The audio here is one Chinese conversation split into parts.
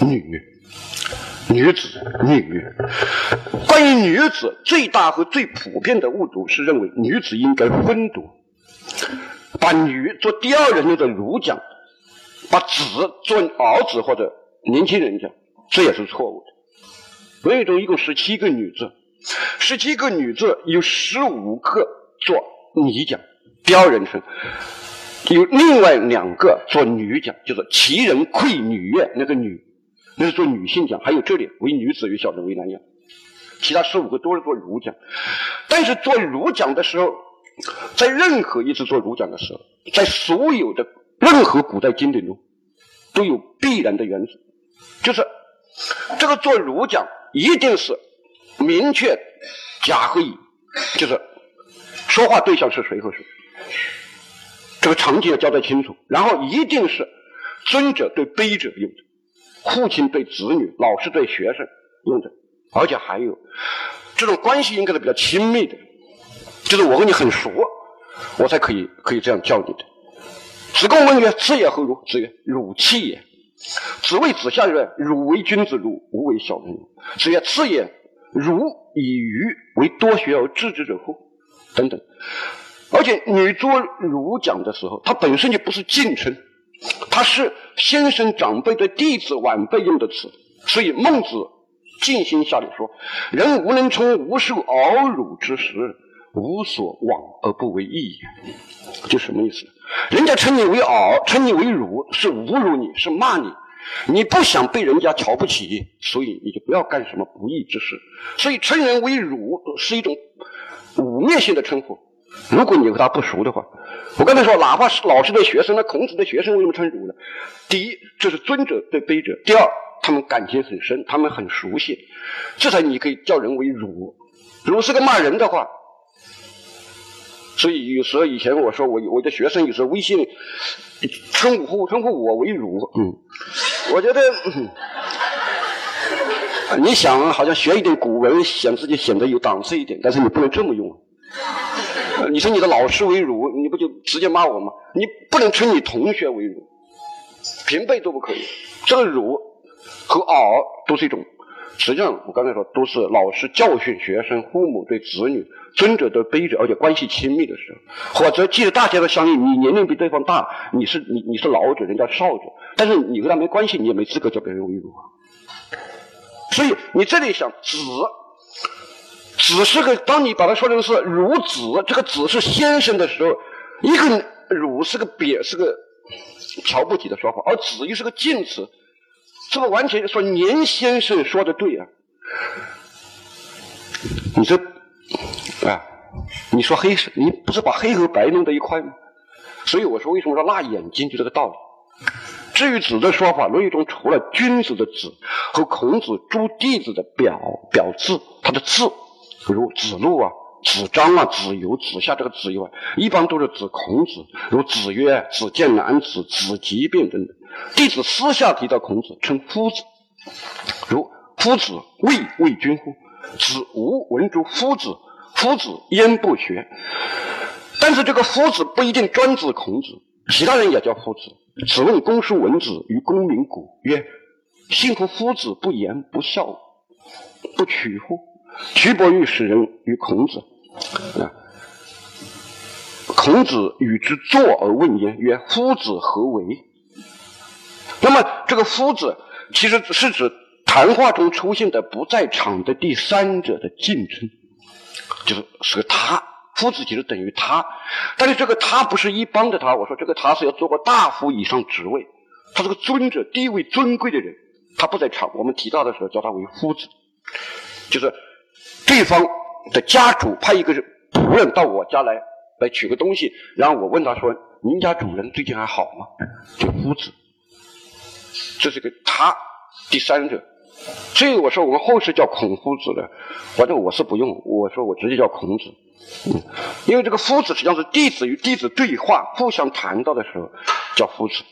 女，女子，女。关于女子，最大和最普遍的误读是认为女子应该分读，把女做第二人称的儒讲，把子做儿子或者年轻人讲，这也是错误的。文语中一共十七个女字，十七个女字有十五个做你讲，第二人称。有另外两个做女讲，就是其人愧女那个女，那是做女性讲。还有这里为女子与小人为男讲，其他十五个都是做儒讲。但是做儒讲的时候，在任何一次做儒讲的时候，在所有的任何古代经典中，都有必然的原则，就是这个做儒讲一定是明确甲和乙，就是说话对象是谁和谁。这个场景要交代清楚，然后一定是尊者对卑者用的，父亲对子女，老师对学生用的，而且还有这种关系应该是比较亲密的，就是我跟你很熟，我才可以可以这样叫你的。子贡问曰：“子也何如？”子曰：“汝弃也。”子谓子夏曰：“汝为君子，汝吾为小人。”子曰：“次也。汝以愚为多学而知之者乎？”等等。而且女作儒讲的时候，它本身就不是敬称，它是先生长辈对弟子晚辈用的词。所以孟子静心下里说：“人无能从无受而辱之时，无所往而不为义。”就什么意思？人家称你为尔，称你为儒，是侮辱你，是骂你。你不想被人家瞧不起，所以你就不要干什么不义之事。所以称人为儒是一种污蔑性的称呼。如果你和他不熟的话，我刚才说，哪怕是老师的学生，那孔子的学生为什么称儒呢？第一，这是尊者对卑者；第二，他们感情很深，他们很熟悉，这才你可以叫人为儒。儒是个骂人的话，所以有时候以前我说我我的学生有时候微信称呼称呼我为儒，嗯，我觉得你想好像学一点古文，显自己显得有档次一点，但是你不能这么用。你称你的老师为儒，你不就直接骂我吗？你不能称你同学为儒，平辈都不可以。这个儒和尔都是一种，实际上我刚才说都是老师教训学生，父母对子女，尊者对卑者，而且关系亲密的时候，或者即使大家都相应，你年龄比对方大，你是你你是老者，人家少者，但是你和他没关系，你也没资格叫别人为儒。所以你这里想子。子是个，当你把它说成是孺子，这个子是先生的时候，一个孺是个贬，是个瞧不起的说法，而子又是个敬词，这个完全说年先生说的对啊。你说啊，你说黑是，你不是把黑和白弄在一块吗？所以我说，为什么说辣眼睛，就这个道理。至于子的说法，《论语》中除了君子的子和孔子诸弟子的表表字，他的字。如子路啊、子张啊、子游、子夏这个子以外，一般都是指孔子，如子曰、子建南子、子疾病等等。弟子私下提到孔子，称夫子，如夫子未为君乎？子无闻诸夫子，夫子焉不学？但是这个夫子不一定专指孔子，其他人也叫夫子。子问公叔文子于公明谷曰：“幸乎夫子不言不孝，不取乎？”屈伯玉使人于孔子，啊，孔子与之坐而问焉，曰：“夫子何为？”那么这个“夫子”其实是指谈话中出现的不在场的第三者的敬称，就是是个他。夫子其实等于他，但是这个他不是一般的他。我说这个他是要做过大夫以上职位，他是个尊者，地位尊贵的人，他不在场。我们提到的时候叫他为夫子，就是。对方的家主派一个仆人到我家来，来取个东西，然后我问他说：“您家主人最近还好吗？”就夫子，这是个他第三者。所以我说我们后世叫孔夫子的，反正我是不用，我说我直接叫孔子。因为这个夫子实际上是弟子与弟子对话、互相谈到的时候叫夫子。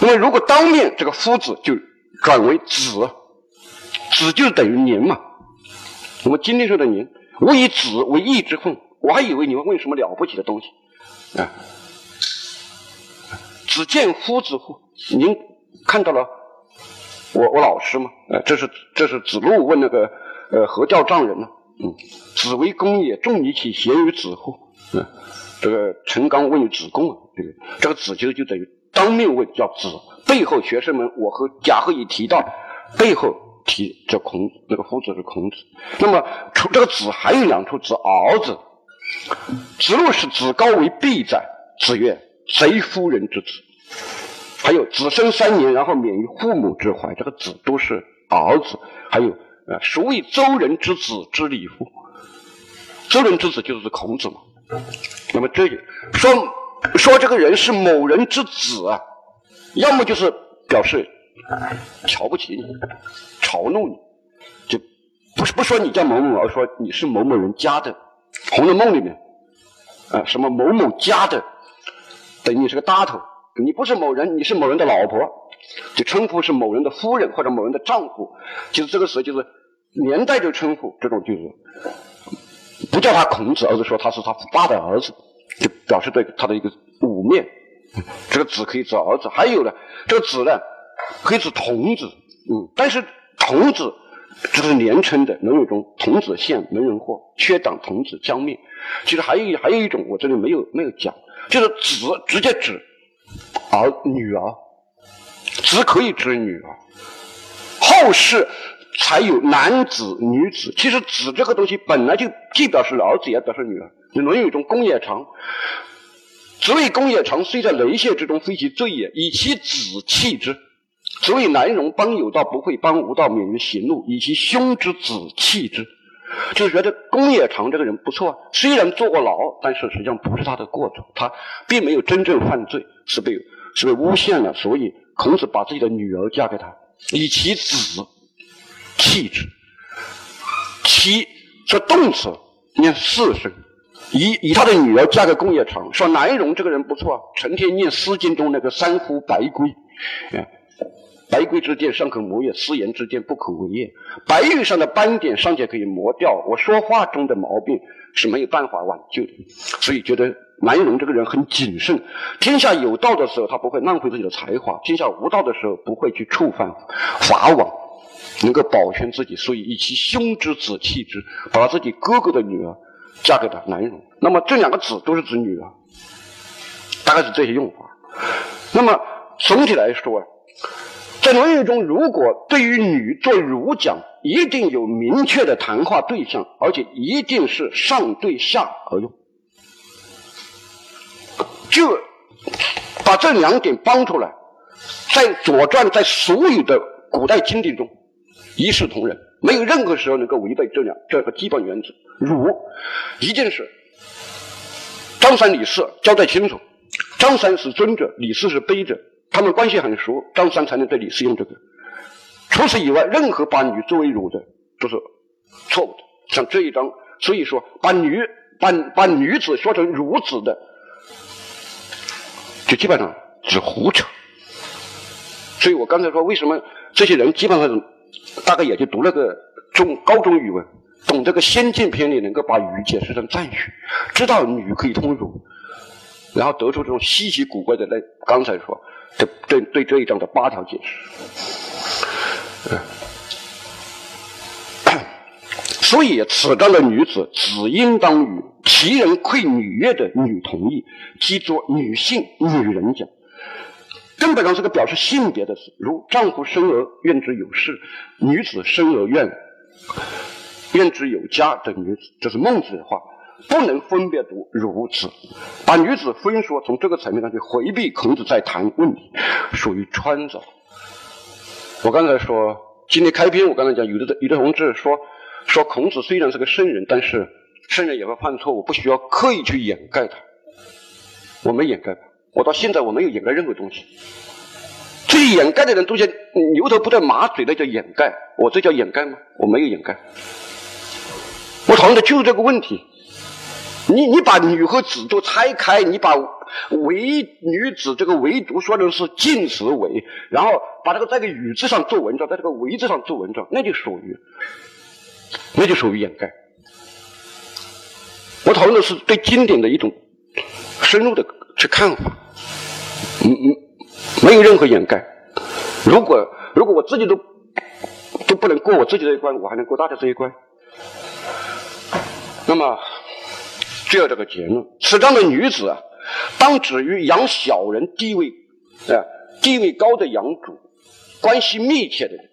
那么如果当面这个夫子就转为子，子就等于您嘛。我们今天说的“您”，我以子为义之奉，我还以为你们问什么了不起的东西啊？子见夫子乎？您看到了我我老师嘛，呃，这是这是子路问那个呃何教丈人呢，嗯，子为公也，重尼其贤于子乎？嗯，这个陈刚问子贡啊，这个这个子就就等于当面问叫子，背后学生们我和贾贺乙提到背后提这孔那个夫子是孔子，那么除这个子还有两处子儿子，子路是子高为必在，子曰贼夫人之子。还有子生三年，然后免于父母之怀，这个子都是儿子。还有啊，孰谓周人之子之礼乎？周人之子就是孔子嘛。那么这说说这个人是某人之子啊，要么就是表示瞧不起你、嘲弄你，就不是不说你叫某某，而说你是某某人家的。《红楼梦》里面啊，什么某某家的，等于你是个大头。你不是某人，你是某人的老婆，就称呼是某人的夫人或者某人的丈夫，就是这个时候就是连带着称呼，这种就是不叫他孔子，而是说他是他爸的儿子，就表示对他的一个污蔑。这个子可以指儿子，还有呢，这个子呢可以指童子，嗯，但是童子只是连称的，能有一种童子现门人祸，缺党童子将灭。其实还有还有一种，我这里没有没有讲，就是子直接指。儿女儿，子可以指女儿。后世才有男子、女子。其实子这个东西本来就既表示儿子，也表示女儿。《论语》中公冶长，子谓公冶长，虽在雷泄之中，非其罪也，以其子弃之。所以南容，邦有道不会，邦无道免于行路，以其兄之子弃之。就觉得公冶长这个人不错，虽然坐过牢，但是实际上不是他的过错，他并没有真正犯罪，是被。是被诬陷了，所以孔子把自己的女儿嫁给他，以其子弃之。其这动词念四声，以以他的女儿嫁给公冶长，说南荣这个人不错，成天念《诗经》中那个三呼白龟，白龟之剑尚可磨也，斯言之剑不可为也。白玉上的斑点尚且可以磨掉，我说话中的毛病是没有办法挽救的，所以觉得。南荣这个人很谨慎，天下有道的时候，他不会浪费自己的才华；天下无道的时候，不会去触犯法网，能够保全自己。所以以其兄之子弃之，把自己哥哥的女儿嫁给了南荣。那么这两个子都是指女儿，大概是这些用法。那么总体来说啊，在《论语》中，如果对于女做儒讲，一定有明确的谈话对象，而且一定是上对下而用。就把这两点帮出来，在《左传》在所有的古代经典中一视同仁，没有任何时候能够违背这两这个基本原则。儒一定是，张三李四交代清楚，张三是尊者，李四是卑者，他们关系很熟，张三才能对李四用这个。除此以外，任何把女作为乳的都是错误的。像这一章，所以说把女把把女子说成孺子的。就基本上是胡扯，所以我刚才说，为什么这些人基本上大概也就读了个中高中语文，懂这个先进篇里能够把女解释成赞语，知道女可以通乳，然后得出这种稀奇古怪的那刚才说这对对这一章的八条解释。所以此章的女子，只应当与其人窥女乐的女同意，即作女性、女人讲。根本上是个表示性别的词，如丈夫生而愿之有事，女子生而愿愿之有家的女子，这是孟子的话，不能分别读如此，把女子分说，从这个层面上去回避孔子在谈问题，属于穿凿。我刚才说，今天开篇我刚才讲，有的有的同志说。说孔子虽然是个圣人，但是圣人也会犯错误，不需要刻意去掩盖他。我没掩盖，我到现在我没有掩盖任何东西。这掩盖的人都是牛头不对马嘴，那叫掩盖。我这叫掩盖吗？我没有掩盖。我讨论的就是这个问题。你你把女和子都拆开，你把唯女子这个唯独说成是近词为，然后把这个在个语字上做文章，在这个唯字上做文章，那就属于。那就属于掩盖。我讨论的是对经典的一种深入的去看法，嗯嗯，没有任何掩盖。如果如果我自己都都不能过我自己这一关，我还能过大家这一关？那么，只有这个结论：此章的女子啊，当止于养小人地位啊地位高的养主，关系密切的人，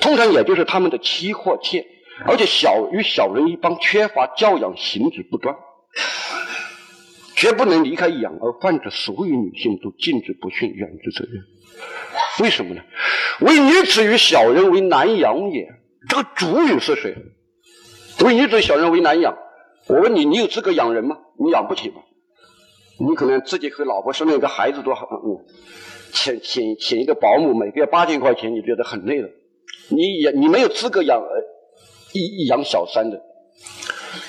通常也就是他们的妻或妾，而且小与小人一帮，缺乏教养，行止不端。绝不能离开养而犯着所有女性都禁止不训，远之责任。为什么呢？为女子与小人为难养也。这个主语是谁？为女子小人为难养。我问你，你有资格养人吗？你养不起吗？你可能自己和老婆生了一个孩子都好，嗯，请请请一个保姆，每个月八千块钱，你觉得很累了。你也你没有资格养一养小三的，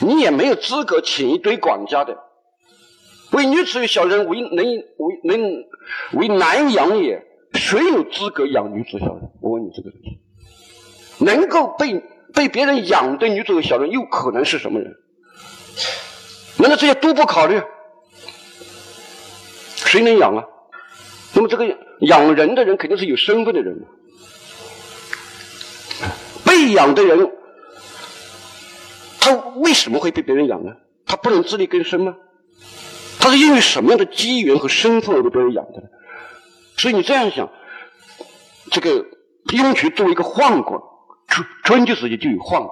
你也没有资格请一堆管家的。为女子与小人为能为能为难养也，谁有资格养女子小人？我问你这个问题：能够被被别人养的女子和小人，又可能是什么人？难道这些都不考虑？谁能养啊？那么这个养人的人肯定是有身份的人，被养的人，他为什么会被别人养呢？他不能自力更生吗？他是因为什么样的机缘和身份而被别人养的呢？所以你这样想，这个雍渠作为一个宦官，春春秋时期就有宦官，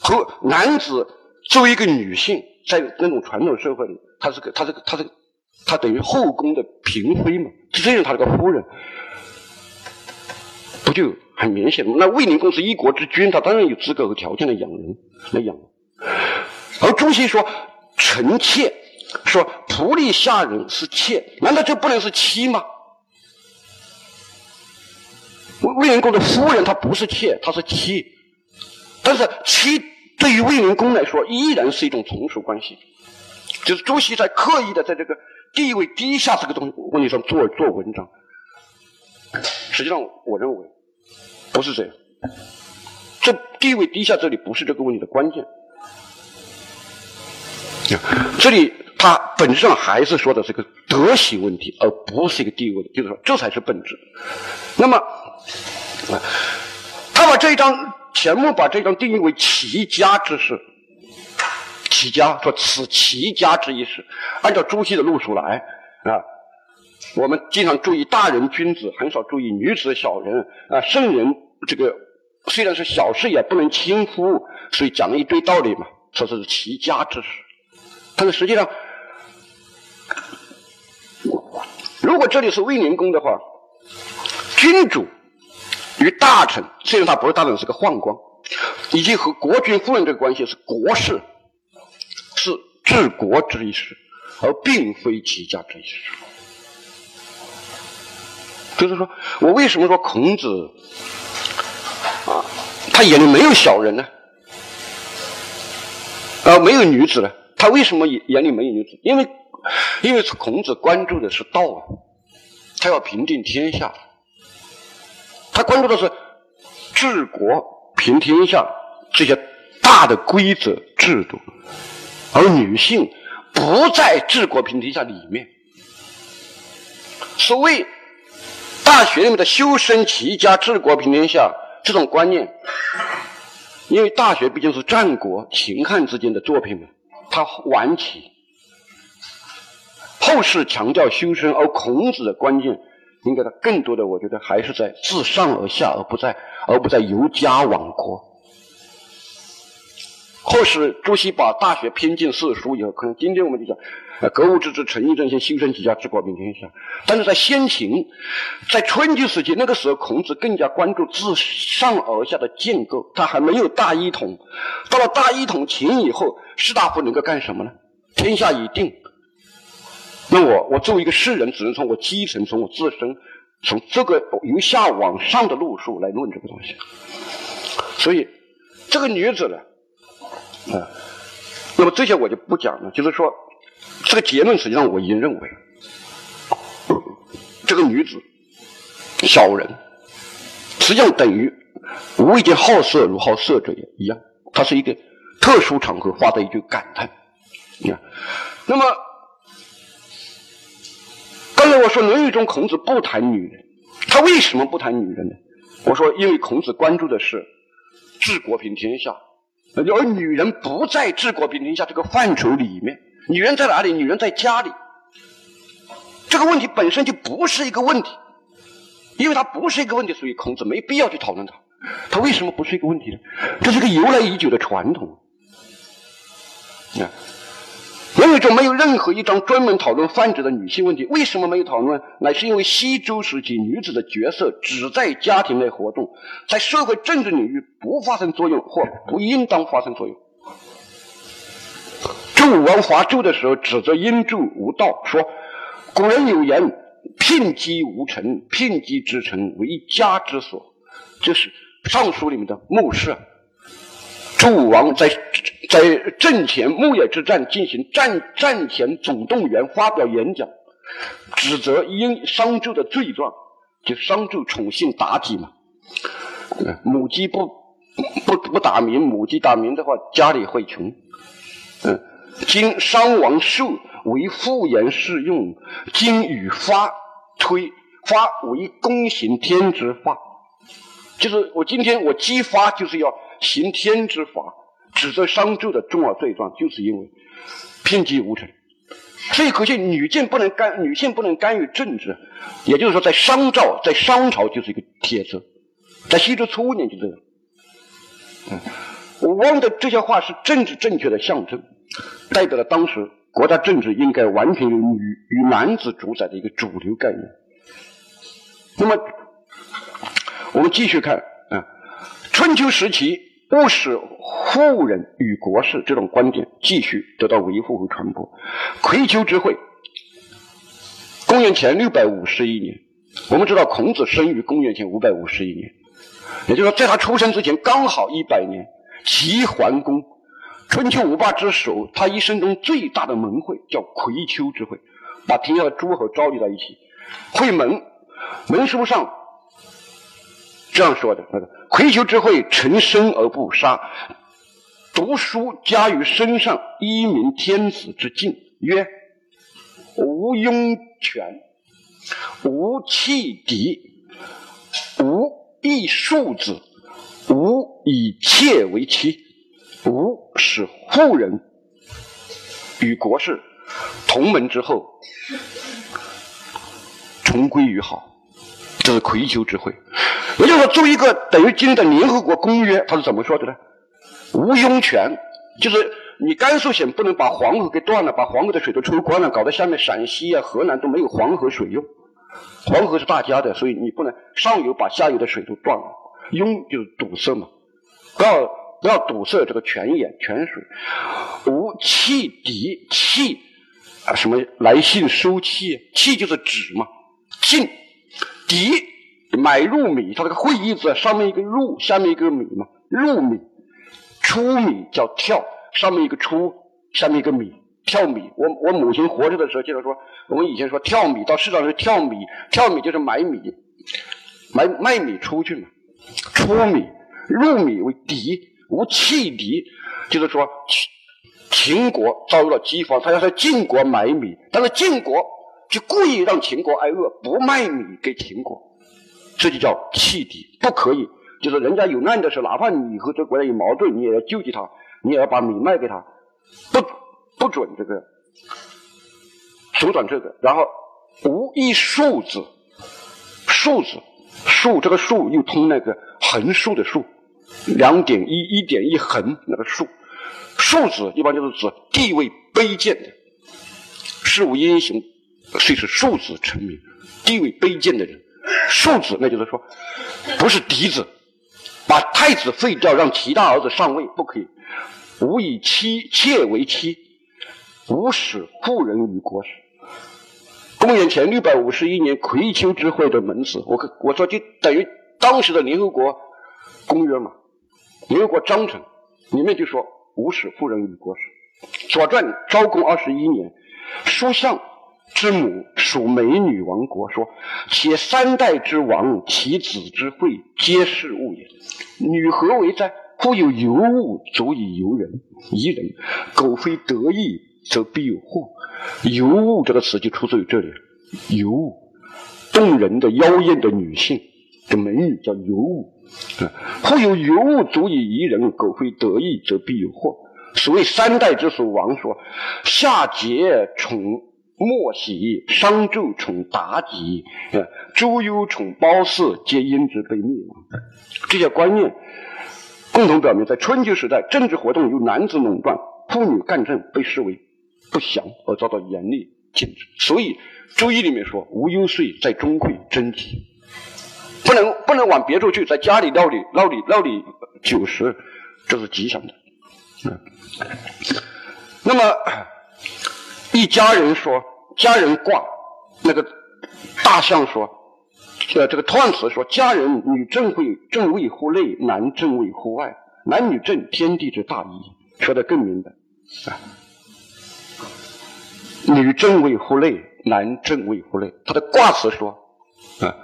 和男子作为一个女性，在那种传统社会里，他是个，他是个，他是个，他等于后宫的嫔妃嘛，就这样，他这个夫人，不就很明显吗？那卫灵公是一国之君，他当然有资格和条件来养人，来养。而朱熹说，臣妾。说仆隶下人是妾，难道就不能是妻吗？魏魏灵公的夫人她不是妾，她是妻，但是妻对于魏灵公来说依然是一种从属关系。就是朱熹在刻意的在这个地位低下这个东问题上做做文章。实际上，我认为不是这样。这地位低下这里不是这个问题的关键。这里。他本质上还是说的是个德行问题，而不是一个地位，就是说这才是本质。那么，他把这一章钱穆把这一章定义为齐家之事，齐家说此齐家之一事，按照朱熹的路数来啊，我们经常注意大人君子，很少注意女子小人啊，圣人这个虽然是小事也不能轻忽，所以讲了一堆道理嘛，说这是齐家之事，但是实际上。如果这里是卫灵公的话，君主与大臣，虽然他不是大臣，是个宦官，以及和国君夫人这个关系是国事，是治国之一事，而并非齐家之一事。就是说我为什么说孔子啊，他眼里没有小人呢？啊，没有女子呢？他为什么眼眼里没有女子？因为。因为孔子关注的是道啊，他要平定天下，他关注的是治国平天下这些大的规则制度，而女性不在治国平天下里面。所谓大学里面的修身齐家治国平天下这种观念，因为大学毕竟是战国秦汉之间的作品嘛，它晚起。后世强调修身，而孔子的观念，应该他更多的，我觉得还是在自上而下，而不在而不在由家往国。或是朱熹把大学偏进四书以后，可能今天我们就讲，呃，格物致知，诚意正心，修身齐家，治国平天下。但是在先秦，在春秋时期，那个时候孔子更加关注自上而下的建构，他还没有大一统。到了大一统秦以后，士大夫能够干什么呢？天下已定。那我我作为一个士人，只能从我基层，从我自身，从这个由下往上的路数来论这个东西。所以，这个女子呢，啊，那么这些我就不讲了。就是说，这个结论实际上我已经认为，这个女子小人，实际上等于无一件好色如好色者也一样。它是一个特殊场合发的一句感叹。你看，那么。刚才我说《论语》中孔子不谈女人，他为什么不谈女人呢？我说，因为孔子关注的是治国平天下，而女人不在治国平天下这个范畴里面。女人在哪里？女人在家里。这个问题本身就不是一个问题，因为它不是一个问题，所以孔子没必要去讨论它。它为什么不是一个问题呢？这是个由来已久的传统。啊。文语中没有任何一章专门讨论泛指的女性问题。为什么没有讨论？乃是因为西周时期女子的角色只在家庭内活动，在社会政治领域不发生作用或不应当发生作用。周武王伐纣的时候，指责殷纣无道，说：“古人有言，聘姬无臣，聘姬之臣为家之所。”这是《尚书》里面的目视。周武王在在阵前牧野之战进行战战前总动员，发表演讲，指责殷商纣的罪状，就商纣宠幸妲己嘛。母鸡不不不打鸣，母鸡打鸣的话，家里会穷。嗯，今商王寿为妇言适用，今与发推发为公行天之发，就是我今天我激发就是要。行天之法，指责商纣的重要罪状，就是因为偏激无臣。所以可见，女性不能干，女性不能干预政治。也就是说，在商朝，在商朝就是一个铁则，在西周初年就这样。嗯，武王的这些话是政治正确的象征，代表了当时国家政治应该完全由女与男子主宰的一个主流概念。那么，我们继续看啊，春秋时期。不使妇人与国事这种观点继续得到维护和传播。葵丘之会，公元前六百五十一年，我们知道孔子生于公元前五百五十一年，也就是说，在他出生之前刚好一百年。齐桓公，春秋五霸之首，他一生中最大的盟会叫葵丘之会，把天下的诸侯召集到一起，会盟，盟书上。这样说的，那个葵丘之会，成身而不杀，读书加于身上，一名天子之敬，曰：无庸权，无弃敌，无异庶子，无以妾为妻，无使妇人。与国事。同门之后，重归于好。这是葵丘之会。也就是说，作为一个等于今天的联合国公约，它是怎么说的呢？无庸权，就是你甘肃省不能把黄河给断了，把黄河的水都抽光了，搞得下面陕西啊、河南都没有黄河水用。黄河是大家的，所以你不能上游把下游的水都断了。拥就是堵塞嘛，不要不要堵塞这个泉眼泉水。无弃敌气啊，什么来信收气？气就是纸嘛，进敌。买入米，它这个会意字上面一个入，下面一个米嘛。入米，出米叫跳，上面一个出，下面一个米，跳米。我我母亲活着的时候，经常说，我们以前说跳米到市场上跳米，跳米就是买米，买卖米出去嘛。出米，入米为敌，无弃敌，就是说秦秦国遭遇了饥荒，他要在晋国买米，但是晋国就故意让秦国挨饿，不卖米给秦国。这就叫弃敌，不可以。就是人家有难的时候，哪怕你和这国家有矛盾，你也要救济他，你也要把米卖给他，不不准这个阻挡这个。然后无一竖字，竖字竖这个竖又通那个横竖的竖，两点一一点一横那个竖，竖字一般就是指地位卑贱的，事无英雄，遂是竖字成名，地位卑贱的人。庶子，那就是说，不是嫡子，把太子废掉，让其他儿子上位，不可以。无以妻妾为妻，无使妇人与国事。公元前六百五十一年葵丘之会的门子，我我说就等于当时的联合国公约嘛，联合国章程里面就说无使妇人与国事。左传昭公二十一年，书相。之母属美女王国，说：“且三代之王，其子之惠，皆是物也。女何为哉？夫有尤物，足以游人，宜人。苟非得意，则必有祸。尤物这个词就出自于这里。尤物，动人的、妖艳的女性，这美女叫尤物啊。或有尤物足以宜人，苟非得意，则必有祸。所谓三代之属王说：夏桀宠莫喜，商纣宠妲己，呃周幽宠褒姒，皆因之被灭亡。这些观念共同表明，在春秋时代，政治活动由男子垄断，妇女干政被视为不祥，而遭到严厉禁止。所以《周易》里面说：“无忧岁，在中会贞吉。”不能不能往别处去，在家里料理料理料理酒食，这是吉祥的。嗯，那么一家人说家人卦，那个大象说，呃，这个彖辞说家人女正会正位乎内，男正位乎外，男女正天地之大义，说的更明白啊。女正位乎内，男正位乎内，他的卦辞说啊。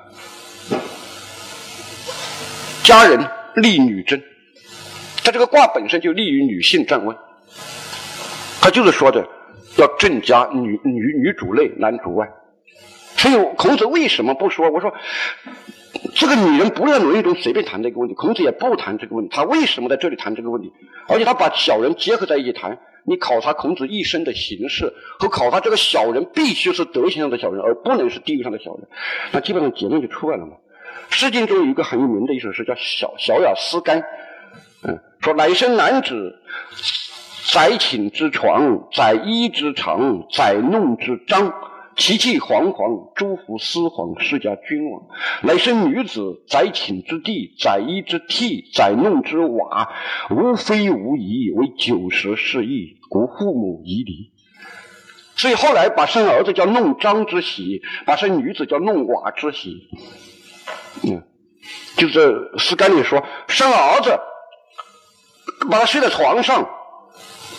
家人利女贞，他这个卦本身就利于女性站位，他就是说的要正家，女女女主内，男主外。所以孔子为什么不说？我说这个女人不是在论语中随便谈这个问题，孔子也不谈这个问题。他为什么在这里谈这个问题？而且他把小人结合在一起谈。你考察孔子一生的形式，和考察这个小人必须是德行上的小人，而不能是地位上的小人，那基本上结论就出来了嘛。《诗经》中有一个很有名的一首诗，叫《小小雅思干》。嗯，说乃生男子，载寝之床，载衣之裳，载弄之章，其气煌煌，诸夫司皇，世家君王。乃生女子，载寝之地，载衣之屉，载弄之瓦，无非无疑，为九十是义，故父母夷离。所以后来把生儿子叫弄璋之喜，把生女子叫弄瓦之喜。嗯，就是诗干里说，生儿子，把他睡在床上，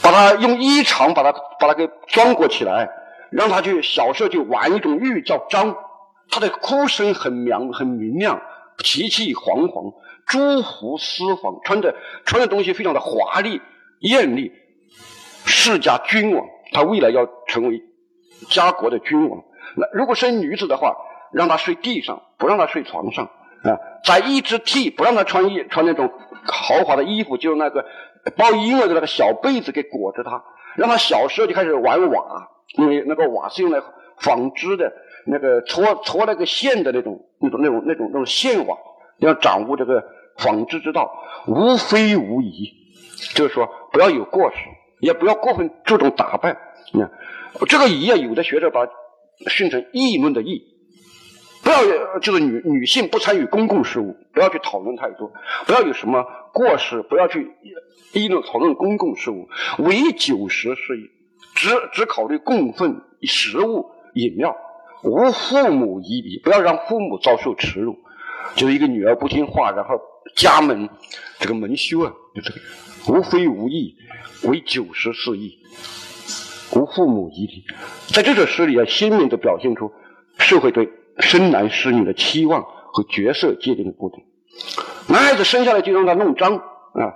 把他用衣裳把他把他给装裹起来，让他去小时候就玩一种玉叫章，他的哭声很明很明亮，气气煌煌，朱服丝纺，穿的穿的东西非常的华丽艳丽，世家君王，他未来要成为家国的君王。那如果生女子的话。让他睡地上，不让他睡床上啊！在一只替，不让他穿衣穿那种豪华的衣服，就那个包婴儿的那个小被子给裹着他。让他小时候就开始玩瓦，因为那个瓦是用来纺织的，那个搓搓那个线的那种那种那种那种那种线瓦，要掌握这个纺织之道，无非无疑。就是说，不要有过失，也不要过分注重打扮。你看，这个疑啊，有的学者把训成议论的议。不要就是女女性不参与公共事务，不要去讨论太多，不要有什么过失，不要去议论讨论公共事务。唯酒食是只只考虑供奉食物饮料，无父母依礼，不要让父母遭受耻辱。就是一个女儿不听话，然后家门这个门羞啊，就这个无非无义，唯酒食是义，无父母依礼。在这首诗里啊，鲜明的表现出社会对。生男使女的期望和角色界定的不同。男孩子生下来就让他弄脏啊，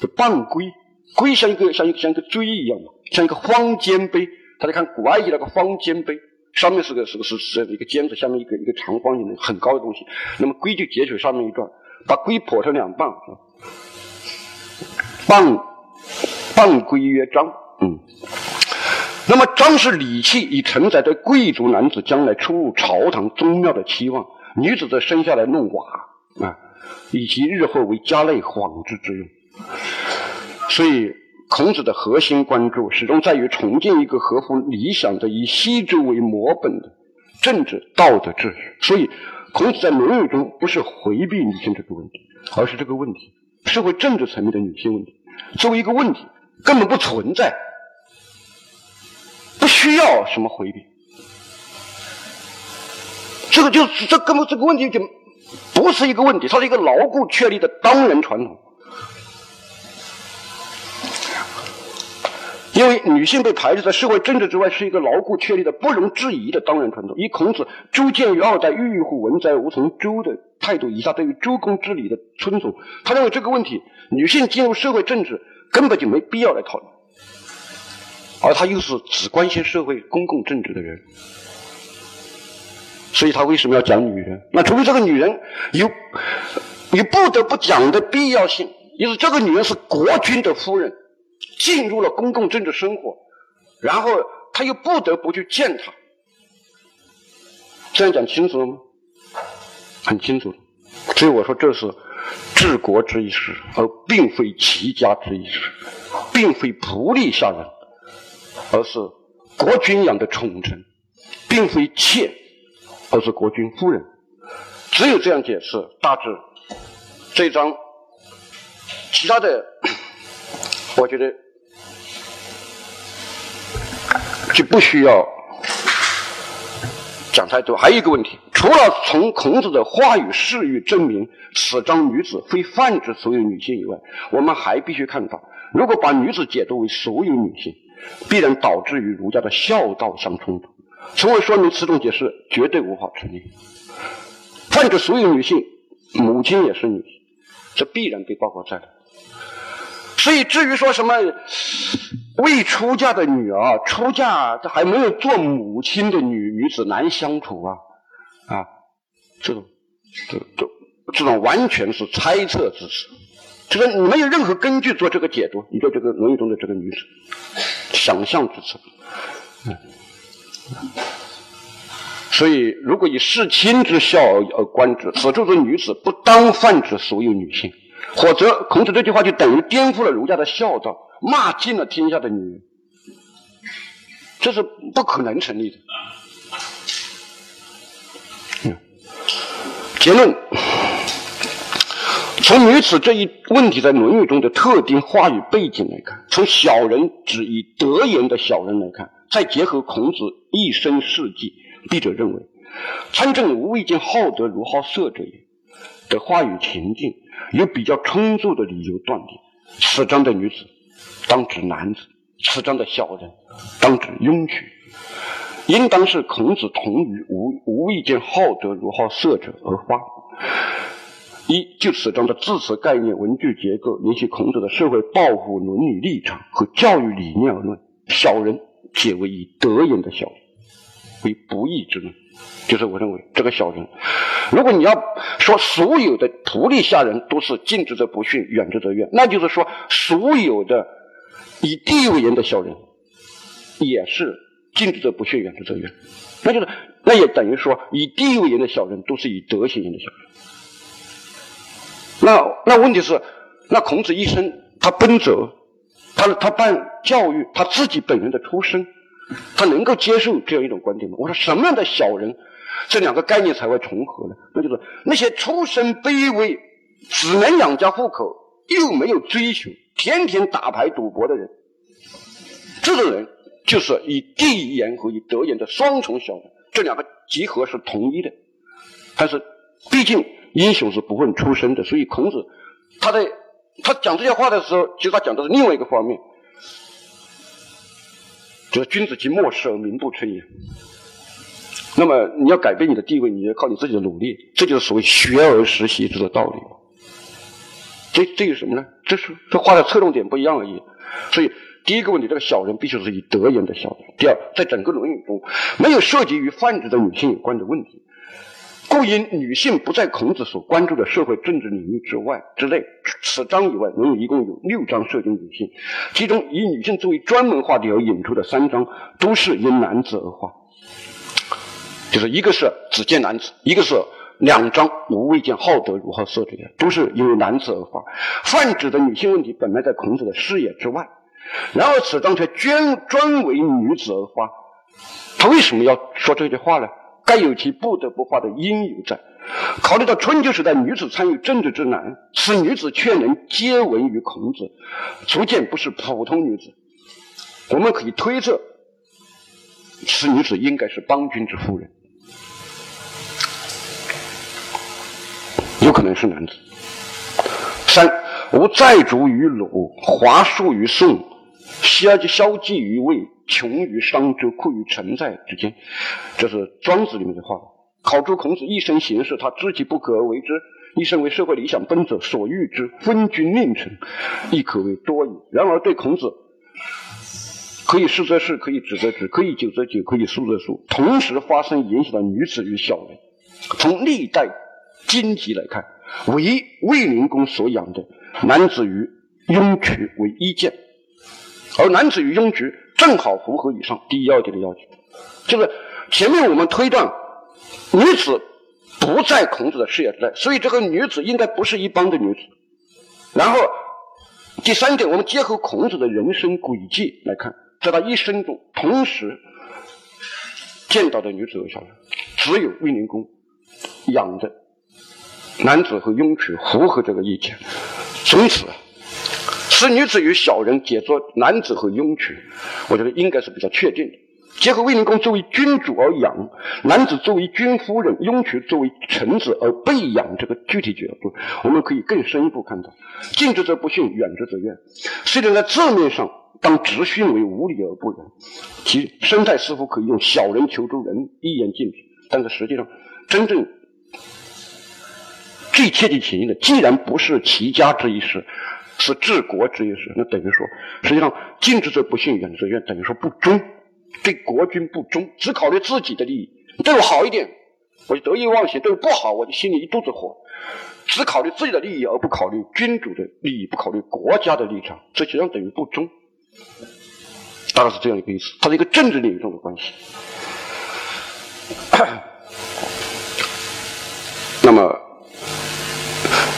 就半龟，龟像一个像一个像一个锥一样的，像一个方尖碑。大家看古埃及那个方尖碑，上面是个是个是是一个尖子，下面一个一个长方形的很高的东西。那么龟就截取上面一段，把龟剖成两半，半半龟曰章，嗯。那么，张氏礼器以承载对贵族男子将来出入朝堂宗庙的期望，女子则生下来弄瓦啊，以及日后为家内纺织之用。所以，孔子的核心关注始终在于重建一个合乎理想的、以西周为模本的政治道德秩序。所以，孔子在《论语》中不是回避女性这个问题，而是这个问题社会政治层面的女性问题作为一个问题根本不存在。不需要什么回避，这个就这根本这个问题就不是一个问题，它是一个牢固确立的当然传统。因为女性被排斥在社会政治之外，是一个牢固确立的不容置疑的当然传统。以孔子“周见于二代，郁郁乎文哉，无从周”的态度，以下对于周公之礼的尊重，他认为这个问题，女性进入社会政治根本就没必要来讨论。而他又是只关心社会公共政治的人，所以他为什么要讲女人？那除非这个女人有你不得不讲的必要性，也是这个女人是国君的夫人，进入了公共政治生活，然后他又不得不去见她。这样讲清楚了吗？很清楚。所以我说这是治国之一事，而并非齐家之一事，并非不利下人，而是国君养的宠臣，并非妾，而是国君夫人。只有这样解释，大致这章其他的，我觉得就不需要。讲太多，还有一个问题，除了从孔子的话语释语证明此章女子非泛指所有女性以外，我们还必须看到，如果把女子解读为所有女性，必然导致与儒家的孝道相冲突，从而说明此种解释绝对无法成立。泛指所有女性，母亲也是女性，这必然被包括在内。所以，至于说什么未出嫁的女儿，出嫁这还没有做母亲的女女子难相处啊，啊，这种，这这这种完全是猜测之词，就是你没有任何根据做这个解读，你说这个《论语》中的这个女子，想象之词。所以，如果以世亲之孝而而观之，此处的女子不当泛指所有女性。否则，孔子这句话就等于颠覆了儒家的孝道，骂尽了天下的女人，这是不可能成立的。结论：从女子这一问题在《论语》中的特定话语背景来看，从小人指以德言的小人来看，再结合孔子一生事迹，笔者认为，参政无未见好德如好色者也的话语情境。有比较充足的理由断定，此章的女子当指男子，此章的小人当指庸曲，应当是孔子同于无无意见好德如好色者而发。一就此章的字词概念、文句结构，联系孔子的社会抱负、伦理立场和教育理念而论，小人皆为以德言的小人，为不义之论。就是我认为这个小人，如果你要说所有的仆隶下人都是近之则不逊，远之则怨，那就是说所有的以地为言的小人，也是近之则不逊，远之则怨。那就是那也等于说以地为言的小人都是以德行言的小人。那那问题是，那孔子一生他奔走，他他办教育，他自己本人的出身。他能够接受这样一种观点吗？我说什么样的小人，这两个概念才会重合呢？那就是那些出身卑微、只能养家糊口又没有追求、天天打牌赌博的人，这种人就是以地言和以德言的双重小人，这两个集合是统一的。但是毕竟英雄是不问出身的，所以孔子他在他讲这些话的时候，其实他讲的是另外一个方面。就是君子及莫世而名不称焉。那么你要改变你的地位，你要靠你自己的努力，这就是所谓学而时习之的道理。这这有什么呢？这是这话的侧重点不一样而已。所以第一个问题，这个小人必须是以德言的小人。第二，在整个《论语》中，没有涉及与泛指的女性有关的问题。故因女性不在孔子所关注的社会政治领域之外之内，此章以外，《论语》一共有六章涉及女性，其中以女性作为专门话题而引出的三章，都是因男子而化，就是一个是只见男子，一个是两章无未见好德如好色这些，都是因为男子而化。泛指的女性问题本来在孔子的视野之外，然而此章却专专为女子而发，他为什么要说这句话呢？该有其不得不发的因由在。考虑到春秋时代女子参与政治之难，此女子却能接闻于孔子，足见不是普通女子。我们可以推测，此女子应该是邦君之夫人，有可能是男子。三，吾在逐于鲁，华庶于宋，消消极于位。穷于商周，酷于存在之间，这是庄子里面的话。考出孔子一生行事，他知其不可而为之，一生为社会理想奔走，所欲之分君令臣，亦可谓多矣。然而对孔子可以是则是，可以止则止，可以久则久，可以速则速，同时发生影响到女子与小人。从历代经籍来看，为卫灵公所养的男子与雍渠为一见，而男子与雍渠正好符合以上第一要点的要求，就是前面我们推断女子不在孔子的视野之内，所以这个女子应该不是一般的女子。然后第三点，我们结合孔子的人生轨迹来看。在他一生中，同时见到的女子和小人，只有卫灵公养的男子和雍渠符合这个意见，从此使女子与小人解作男子和雍渠，我觉得应该是比较确定的。结合卫灵公作为君主而养，男子作为君夫人，雍渠作为臣子而被养，这个具体角度，我们可以更深一步看到：近之则不逊，远之则怨。虽然在字面上。当直训为无礼而不仁，其生态似乎可以用小人求助人一言尽止，但是实际上，真正最切近情义的，既然不是齐家之一事，是治国之一事，那等于说，实际上近之则不信，远之则怨，等于说不忠，对国君不忠，只考虑自己的利益，对我好一点，我就得意忘形；对我不好，我就心里一肚子火，只考虑自己的利益而不考虑君主的利益，不考虑国家的立场，这实际上等于不忠。大概是这样一个意思，它是一个政治领域中的关系。那么，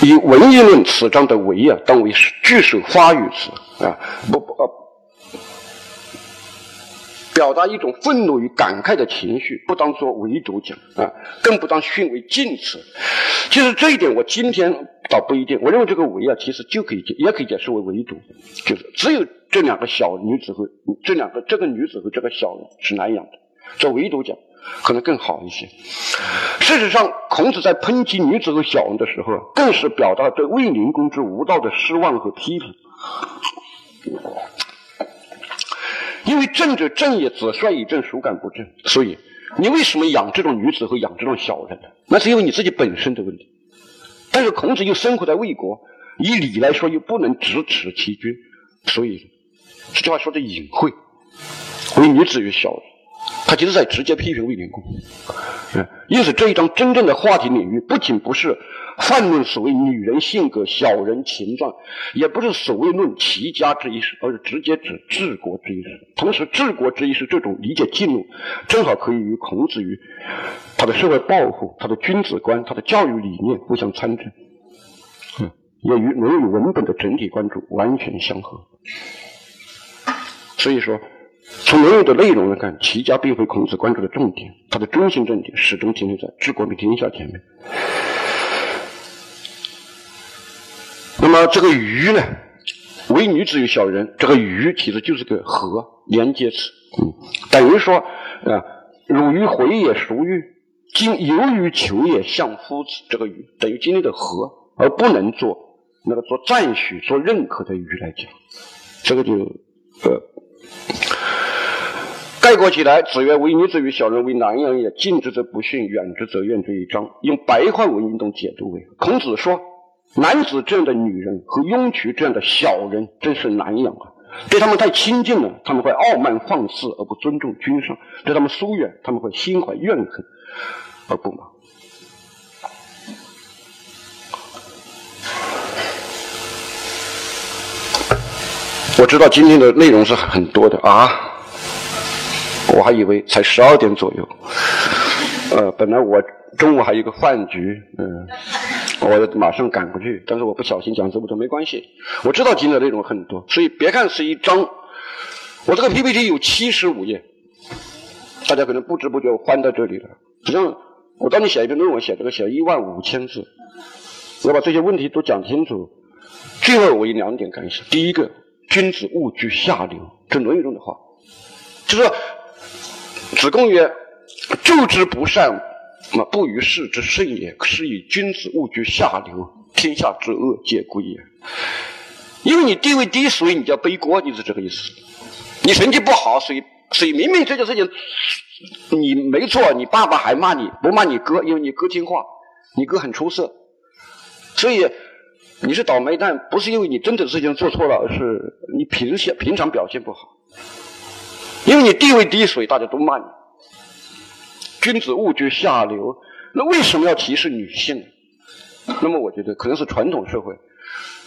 以文艺论此章的“唯”啊，当为句首发语词啊，不不呃，表达一种愤怒与感慨的情绪，不当做唯独讲啊，更不当训为敬词。其实这一点，我今天倒不一定。我认为这个“唯”啊，其实就可以解，也可以解释为唯独，就是只有。这两个小女子和这两个这个女子和这个小人是难养的，这唯独讲可能更好一些。事实上，孔子在抨击女子和小人的时候，更是表达对卫灵公之无道的失望和批评。因为正者正也，子帅以正，孰敢不正？所以，你为什么养这种女子和养这种小人？那是因为你自己本身的问题。但是孔子又生活在魏国，以礼来说又不能直指其君，所以。这句话说的隐晦，为女子与小人，他其实在直接批评卫灵公。嗯，因此这一章真正的话题领域，不仅不是泛论所谓女人性格、小人情状，也不是所谓论齐家之一，而是直接指治国之一。同时，治国之一事这种理解进入，正好可以与孔子与他的社会抱负、他的君子观、他的教育理念互相参照，嗯，也与《论语》文本的整体关注完全相合。所以说，从《论语》的内容来看，齐家并非孔子关注的重点，他的中心重点始终停留在治国平天下前面。那么这个“鱼”呢，为女子与小人，这个“鱼”其实就是个和连接词，嗯，等于说啊，汝于回也，孰欲？今由于求也，向夫子。这个“鱼”等于今天的“和”，而不能做那个做赞许、做认可的“鱼”来讲，这个就呃。概括起来，子曰：“唯女子与小人为难养也，近之则不逊，远之则怨。”这一章用白话文运动解读为：孔子说，男子这样的女人和雍渠这样的小人真是难养啊！对他们太亲近了，他们会傲慢放肆而不尊重君上；对他们疏远，他们会心怀怨恨而不满。我知道今天的内容是很多的啊。我还以为才十二点左右，呃，本来我中午还有一个饭局，嗯，我马上赶过去，但是我不小心讲这么多，没关系。我知道今天的内容很多，所以别看是一张，我这个 PPT 有七十五页，大家可能不知不觉我翻到这里了。实际上，我当你写一篇论文，写这个写一万五千字，我把这些问题都讲清楚。最后我有两点感想：第一个，君子勿居下流，这《论语》中的话，就是说。子贡曰：“助之不善，那不于世之甚也。是以君子勿居下流，天下之恶皆归也。因为你地位低，所以你就要背锅，就是这个意思。你成绩不好，所以所以明明这件事情你没错，你爸爸还骂你，不骂你哥，因为你哥听话，你哥很出色，所以你是倒霉蛋，不是因为你真的事情做错了，而是你平时平常表现不好。因为你地位低，所以大家都骂你。君子务居下流，那为什么要歧视女性？那么我觉得可能是传统社会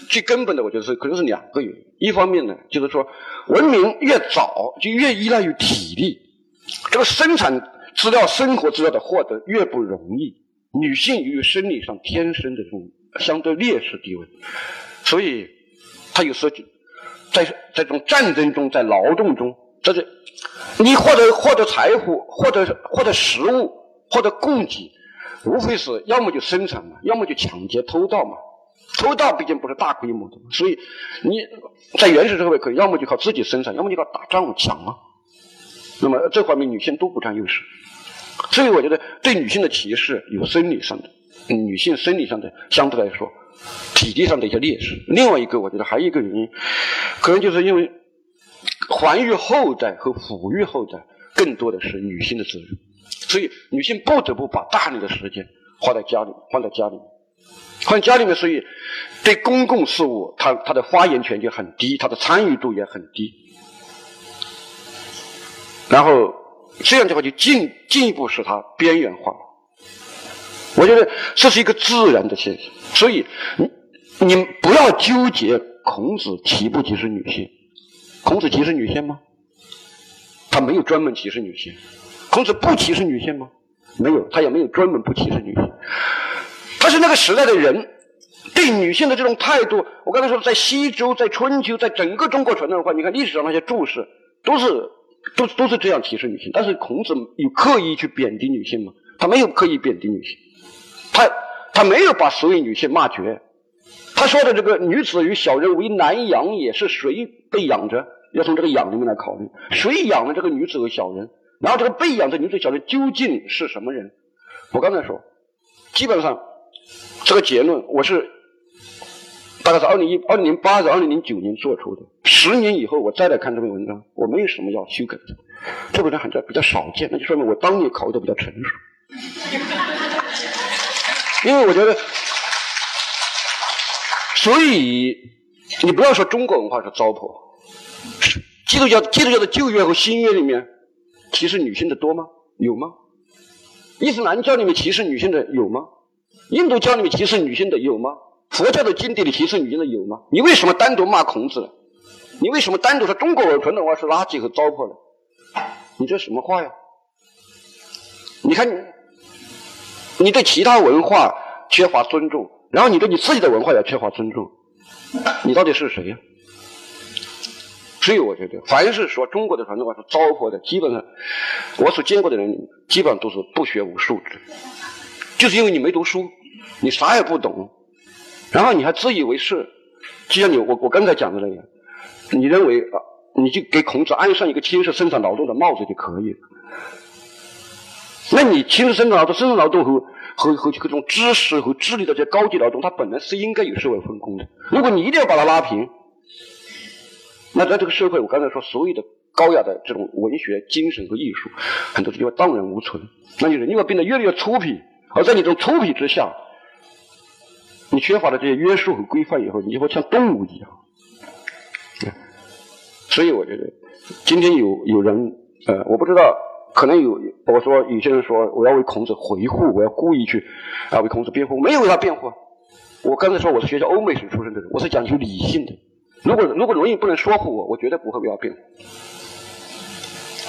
最根本的，我觉得是可能是两个原因。一方面呢，就是说文明越早就越依赖于体力，这个生产资料、生活资料的获得越不容易。女性由于生理上天生的这种相对劣势地位，所以她有时候就在在这种战争中，在劳动中，这是你获得获得财富，获得获得食物，获得供给。无非是要么就生产嘛，要么就抢劫偷盗嘛。偷盗毕竟不是大规模的，所以你在原始社会可以要么就靠自己生产，要么就靠打仗抢嘛。那么这方面女性都不占优势，所以我觉得对女性的歧视有生理上的，女性生理上的相对来说体力上的一些劣势。另外一个，我觉得还有一个原因，可能就是因为繁育后代和抚育后代更多的是女性的责任。所以，女性不得不把大量的时间花在家里，放在家里面，放在家里面。所以，对公共事务，她她的发言权就很低，她的参与度也很低。然后，这样的话就进进一步使她边缘化。我觉得这是一个自然的现象。所以，你你不要纠结孔子提不歧视女性。孔子歧视女性吗？他没有专门歧视女性。孔子不歧视女性吗？没有，他也没有专门不歧视女性。他是那个时代的人，对女性的这种态度，我刚才说，在西周、在春秋、在整个中国传统文化，你看历史上那些注释，都是都都是这样歧视女性。但是孔子有刻意去贬低女性吗？他没有刻意贬低女性，他他没有把所有女性骂绝。他说的这个“女子与小人为难养也”，是谁被养着？要从这个“养”里面来考虑，谁养了这个女子和小人？然后这个被养的女子小人究竟是什么人？我刚才说，基本上这个结论我是大概是二零一二零零八还是二零零九年做出的。十年以后我再来看这篇文章，我没有什么要修改的。这文章还叫比较少见，那就说明我当年考虑的比较成熟。因为我觉得，所以你不要说中国文化是糟粕，基督教基督教的旧约和新约里面。歧视女性的多吗？有吗？伊斯兰教里面歧视女性的有吗？印度教里面歧视女性的有吗？佛教的经典里歧视女性的有吗？你为什么单独骂孔子？你为什么单独说中国文传统文化是垃圾和糟粕呢？你这什么话呀？你看，你对其他文化缺乏尊重，然后你对你自己的文化也缺乏尊重，你到底是谁呀？所以我觉得，凡是说中国的传统文化是糟粕的，基本上我所见过的人，基本上都是不学无术的，就是因为你没读书，你啥也不懂，然后你还自以为是，就像你我我刚才讲的那样，你认为啊，你就给孔子安上一个轻视生产劳动的帽子就可以了。那你轻视生产劳动、生产劳动和和和各种知识和智力的这些高级劳动，它本来是应该有社会分工的。如果你一定要把它拉平。那在这个社会，我刚才说，所有的高雅的这种文学精神和艺术，很多地方荡然无存。那就是你会变得越来越粗鄙，而在你这种粗鄙之下，你缺乏了这些约束和规范以后，你就会像动物一样。所以我觉得，今天有有人，呃，我不知道，可能有我说有些人说，我要为孔子回护，我要故意去啊为孔子辩护，没有为他辩护。我刚才说我是学校欧美史出身的人，我是讲究理性的。如果如果容易不能说服我，我绝对不会为他辩护。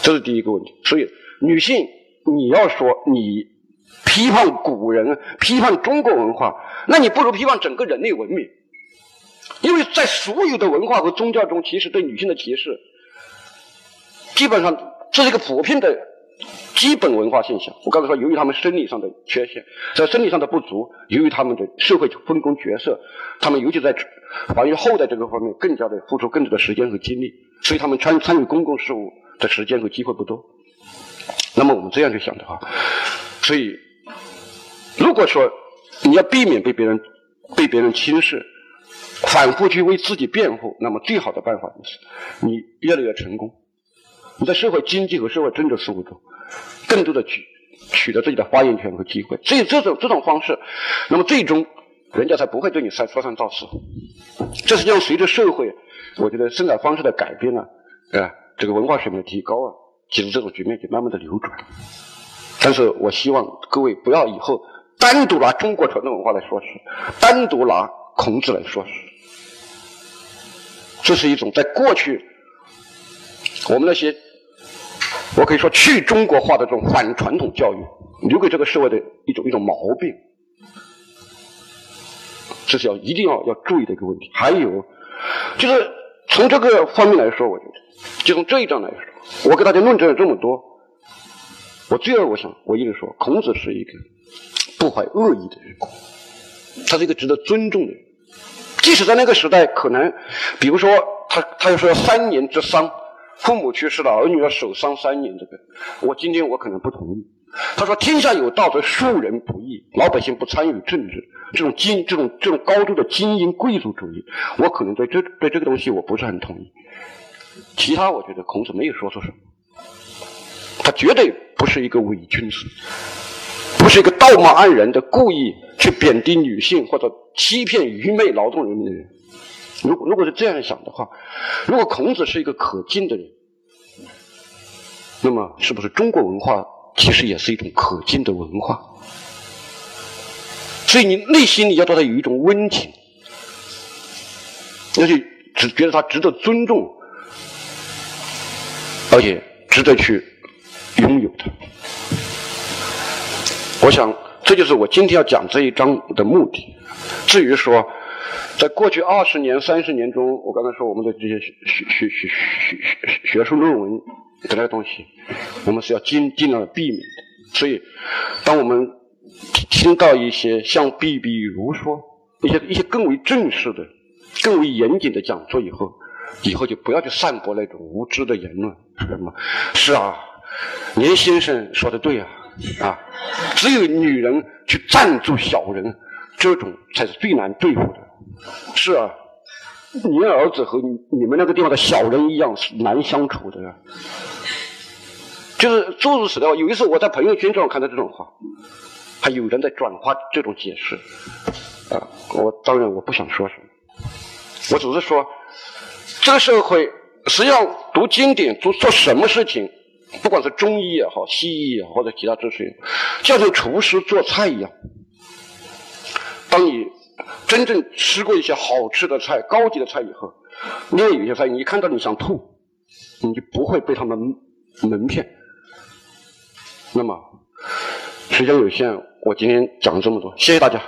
这是第一个问题。所以，女性，你要说你批判古人、批判中国文化，那你不如批判整个人类文明。因为在所有的文化和宗教中，其实对女性的歧视，基本上这是一个普遍的。基本文化现象，我刚才说，由于他们生理上的缺陷，在生理上的不足，由于他们的社会分工角色，他们尤其在繁育后代这个方面，更加的付出更多的时间和精力，所以他们参参与公共事务的时间和机会不多。那么我们这样去想的话，所以如果说你要避免被别人被别人轻视，反复去为自己辩护，那么最好的办法就是你越来越成功。你在社会经济和社会政治事务中，更多的取取得自己的发言权和机会，只有这种这种方式，那么最终人家才不会对你说说三道四。这实际上随着社会，我觉得生产方式的改变呢，啊，这个文化水平的提高啊，其实这种局面就慢慢的扭转。但是我希望各位不要以后单独拿中国传统文化来说事，单独拿孔子来说事。这是一种在过去我们那些我可以说去中国化的这种反传统教育留给这个社会的一种一种毛病。这是要一定要要注意的一个问题。还有，就是从这个方面来说，我觉得，就从这一章来说，我给大家论证了这么多。我最后我想，我一直说，孔子是一个不怀恶意的人，他是一个值得尊重的人。即使在那个时代，可能，比如说他他要说三年之丧，父母去世了，儿女要守丧三年，这个，我今天我可能不同意。他说：“天下有道则庶人不义，老百姓不参与政治。这种精，这种这种高度的精英贵族主义，我可能对这对这个东西我不是很同意。其他，我觉得孔子没有说错什么。他绝对不是一个伪君子，不是一个道貌岸然的故意去贬低女性或者欺骗愚昧劳动人民的人。如果如果是这样想的话，如果孔子是一个可敬的人，那么是不是中国文化？”其实也是一种可敬的文化，所以你内心里要对他有一种温情，而且只觉得他值得尊重，而且值得去拥有他。我想，这就是我今天要讲这一章的目的。至于说，在过去二十年、三十年中，我刚才说我们的这些学学学学学学术论文。这类东西，我们是要尽尽量避免的。所以，当我们听到一些像比比如说一些一些更为正式的、更为严谨的讲座以后，以后就不要去散播那种无知的言论。什么？是啊，连先生说的对啊啊！只有女人去赞助小人，这种才是最难对付的。是啊。你儿子和你们那个地方的小人一样是难相处的呀，就是诸如此类。有一次我在朋友圈上看到这种话，还有人在转发这种解释，啊，我当然我不想说什么，我只是说，这个社会实际上读经典做做什么事情，不管是中医也好，西医也好，或者其他知识，就像厨师做菜一样，当你。真正吃过一些好吃的菜、高级的菜以后，另外有些菜你一看到你想吐，你就不会被他们蒙骗。那么时间有限，我今天讲这么多，谢谢大家。